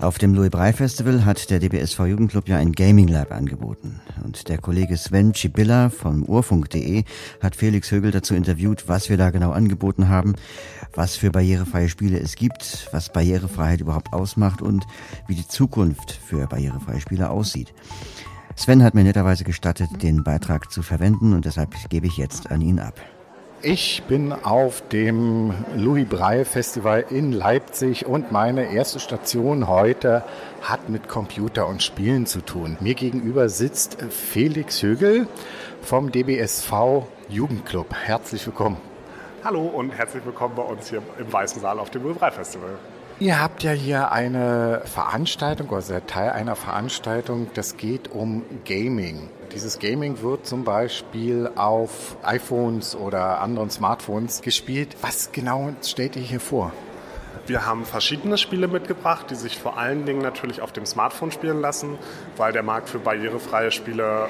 Auf dem Louis Brey Festival hat der DBSV Jugendclub ja ein Gaming Lab angeboten. Und der Kollege Sven Cibilla vom Urfunk.de hat Felix Högel dazu interviewt, was wir da genau angeboten haben, was für barrierefreie Spiele es gibt, was Barrierefreiheit überhaupt ausmacht und wie die Zukunft für barrierefreie Spiele aussieht. Sven hat mir netterweise gestattet, den Beitrag zu verwenden und deshalb gebe ich jetzt an ihn ab. Ich bin auf dem Louis Braille Festival in Leipzig und meine erste Station heute hat mit Computer und Spielen zu tun. Mir gegenüber sitzt Felix Högel vom DBSV Jugendclub. Herzlich willkommen. Hallo und herzlich willkommen bei uns hier im Weißen Saal auf dem Louis Braille Festival. Ihr habt ja hier eine Veranstaltung, also Teil einer Veranstaltung, das geht um Gaming. Dieses Gaming wird zum Beispiel auf iPhones oder anderen Smartphones gespielt. Was genau stellt ihr hier vor? Wir haben verschiedene Spiele mitgebracht, die sich vor allen Dingen natürlich auf dem Smartphone spielen lassen, weil der Markt für barrierefreie Spiele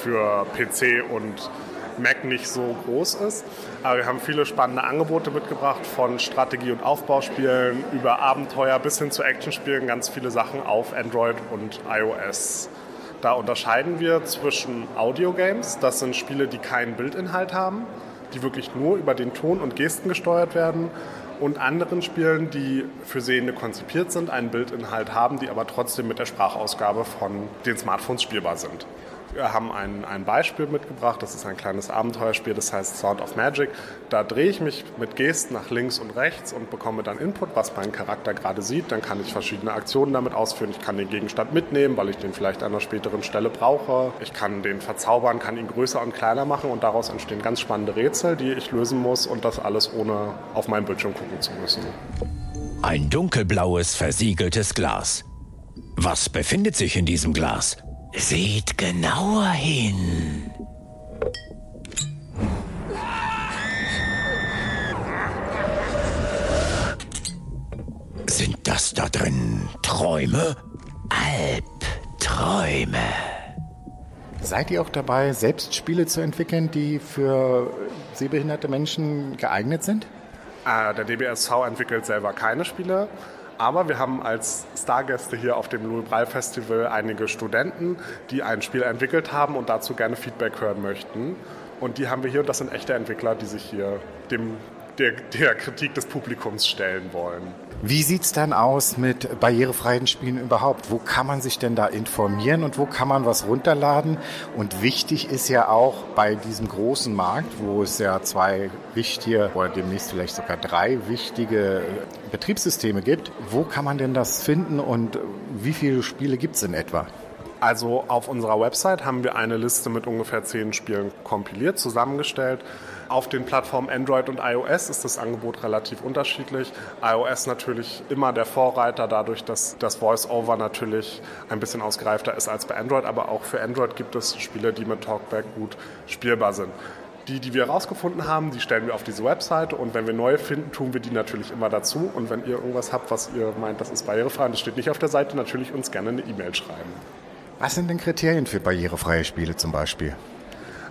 für PC und Mac nicht so groß ist. Aber wir haben viele spannende Angebote mitgebracht, von Strategie- und Aufbauspielen über Abenteuer bis hin zu Actionspielen, ganz viele Sachen auf Android und iOS. Da unterscheiden wir zwischen Audiogames, das sind Spiele, die keinen Bildinhalt haben, die wirklich nur über den Ton und Gesten gesteuert werden, und anderen Spielen, die für Sehende konzipiert sind, einen Bildinhalt haben, die aber trotzdem mit der Sprachausgabe von den Smartphones spielbar sind. Wir haben ein, ein Beispiel mitgebracht, das ist ein kleines Abenteuerspiel, das heißt Sound of Magic. Da drehe ich mich mit Gesten nach links und rechts und bekomme dann Input, was mein Charakter gerade sieht. Dann kann ich verschiedene Aktionen damit ausführen. Ich kann den Gegenstand mitnehmen, weil ich den vielleicht an einer späteren Stelle brauche. Ich kann den verzaubern, kann ihn größer und kleiner machen und daraus entstehen ganz spannende Rätsel, die ich lösen muss und das alles ohne auf meinen Bildschirm gucken zu müssen. Ein dunkelblaues, versiegeltes Glas. Was befindet sich in diesem Glas? Seht genauer hin. Sind das da drin Träume? Albträume. Seid ihr auch dabei, selbst Spiele zu entwickeln, die für sehbehinderte Menschen geeignet sind? Äh, der DBSV entwickelt selber keine Spiele. Aber wir haben als Stargäste hier auf dem Louis Braille Festival einige Studenten, die ein Spiel entwickelt haben und dazu gerne Feedback hören möchten. Und die haben wir hier und das sind echte Entwickler, die sich hier dem, der, der Kritik des Publikums stellen wollen. Wie sieht es dann aus mit barrierefreien Spielen überhaupt? Wo kann man sich denn da informieren und wo kann man was runterladen? Und wichtig ist ja auch bei diesem großen Markt, wo es ja zwei wichtige oder demnächst vielleicht sogar drei wichtige Betriebssysteme gibt, wo kann man denn das finden und wie viele Spiele gibt es in etwa? Also auf unserer Website haben wir eine Liste mit ungefähr zehn Spielen kompiliert, zusammengestellt. Auf den Plattformen Android und iOS ist das Angebot relativ unterschiedlich. iOS natürlich immer der Vorreiter, dadurch, dass das Voice-Over natürlich ein bisschen ausgereifter ist als bei Android. Aber auch für Android gibt es Spiele, die mit Talkback gut spielbar sind. Die, die wir herausgefunden haben, die stellen wir auf diese Webseite und wenn wir neue finden, tun wir die natürlich immer dazu. Und wenn ihr irgendwas habt, was ihr meint, das ist barrierefrei und das steht nicht auf der Seite, natürlich uns gerne eine E-Mail schreiben. Was sind denn Kriterien für barrierefreie Spiele zum Beispiel?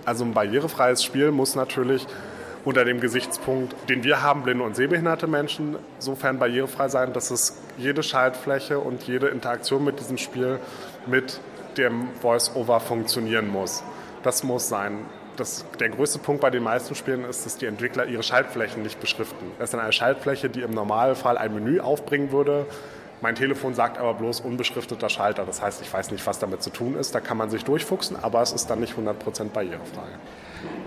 Also ein barrierefreies Spiel muss natürlich unter dem Gesichtspunkt, den wir haben, blinde und sehbehinderte Menschen, sofern barrierefrei sein, dass es jede Schaltfläche und jede Interaktion mit diesem Spiel mit dem Voice-Over funktionieren muss. Das muss sein. Das, der größte Punkt bei den meisten Spielen ist, dass die Entwickler ihre Schaltflächen nicht beschriften. Das ist eine Schaltfläche, die im Normalfall ein Menü aufbringen würde, mein Telefon sagt aber bloß unbeschrifteter Schalter. Das heißt, ich weiß nicht, was damit zu tun ist. Da kann man sich durchfuchsen, aber es ist dann nicht 100% barrierefrei.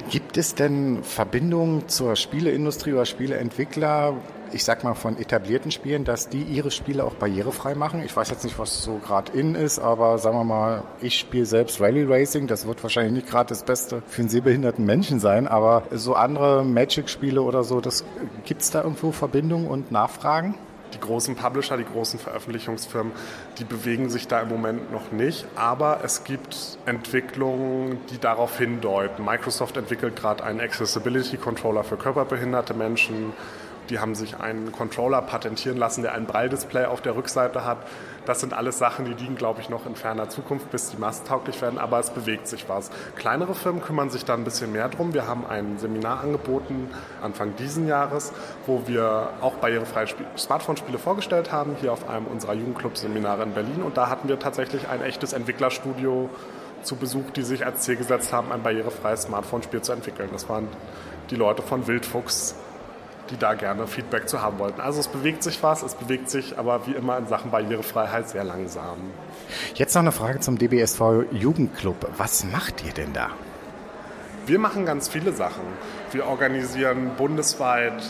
Gibt es denn Verbindungen zur Spieleindustrie oder Spieleentwickler, ich sag mal von etablierten Spielen, dass die ihre Spiele auch barrierefrei machen? Ich weiß jetzt nicht, was so gerade in ist, aber sagen wir mal, ich spiele selbst Rally Racing. Das wird wahrscheinlich nicht gerade das Beste für einen sehbehinderten Menschen sein, aber so andere Magic-Spiele oder so, gibt es da irgendwo Verbindungen und Nachfragen? Die großen Publisher, die großen Veröffentlichungsfirmen, die bewegen sich da im Moment noch nicht. Aber es gibt Entwicklungen, die darauf hindeuten. Microsoft entwickelt gerade einen Accessibility Controller für körperbehinderte Menschen. Die haben sich einen Controller patentieren lassen, der ein Braille-Display auf der Rückseite hat. Das sind alles Sachen, die liegen, glaube ich, noch in ferner Zukunft, bis die masstauglich werden, aber es bewegt sich was. Kleinere Firmen kümmern sich da ein bisschen mehr drum. Wir haben ein Seminar angeboten Anfang diesen Jahres, wo wir auch barrierefreie Smartphone-Spiele vorgestellt haben, hier auf einem unserer Jugendclub-Seminare in Berlin. Und da hatten wir tatsächlich ein echtes Entwicklerstudio zu Besuch, die sich als Ziel gesetzt haben, ein barrierefreies Smartphone-Spiel zu entwickeln. Das waren die Leute von Wildfuchs, die da gerne Feedback zu haben wollten. Also es bewegt sich was, es bewegt sich aber wie immer in Sachen Barrierefreiheit sehr langsam. Jetzt noch eine Frage zum DBSV Jugendclub. Was macht ihr denn da? Wir machen ganz viele Sachen. Wir organisieren bundesweit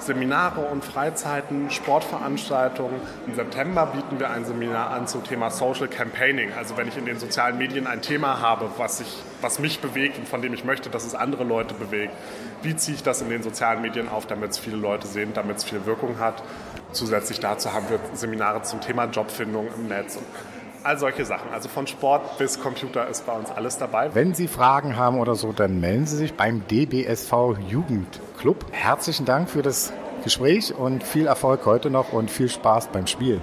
Seminare und Freizeiten, Sportveranstaltungen. Im September bieten wir ein Seminar an zum Thema Social Campaigning. Also wenn ich in den sozialen Medien ein Thema habe, was, ich, was mich bewegt und von dem ich möchte, dass es andere Leute bewegt, wie ziehe ich das in den sozialen Medien auf, damit es viele Leute sehen, damit es viel Wirkung hat. Zusätzlich dazu haben wir Seminare zum Thema Jobfindung im Netz. All solche Sachen. Also von Sport bis Computer ist bei uns alles dabei. Wenn Sie Fragen haben oder so, dann melden Sie sich beim DBSV Jugendclub. Herzlichen Dank für das Gespräch und viel Erfolg heute noch und viel Spaß beim Spiel.